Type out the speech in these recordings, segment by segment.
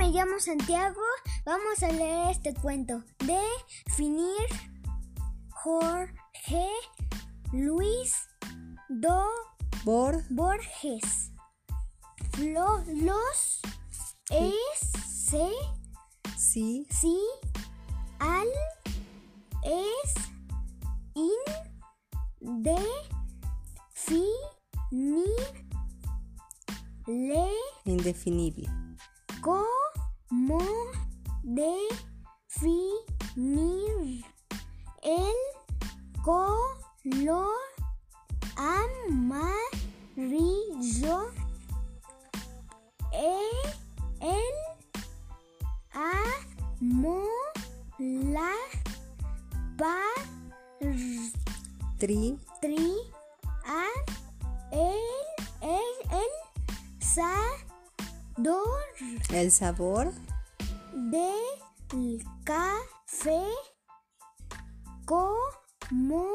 llamo Santiago. Vamos a leer este cuento. Definir Jorge Luis Do Por Borges. Lo- los es se sí, si al es in de fi ni le indefinible. Definir el color amarillo e el amo la Tri, patria el el el sabor el sabor. Del café. Como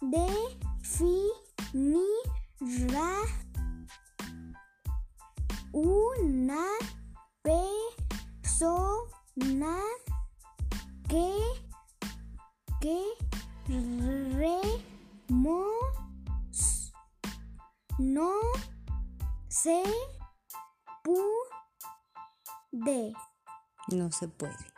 definirá una persona que que remos no se puede no se puede.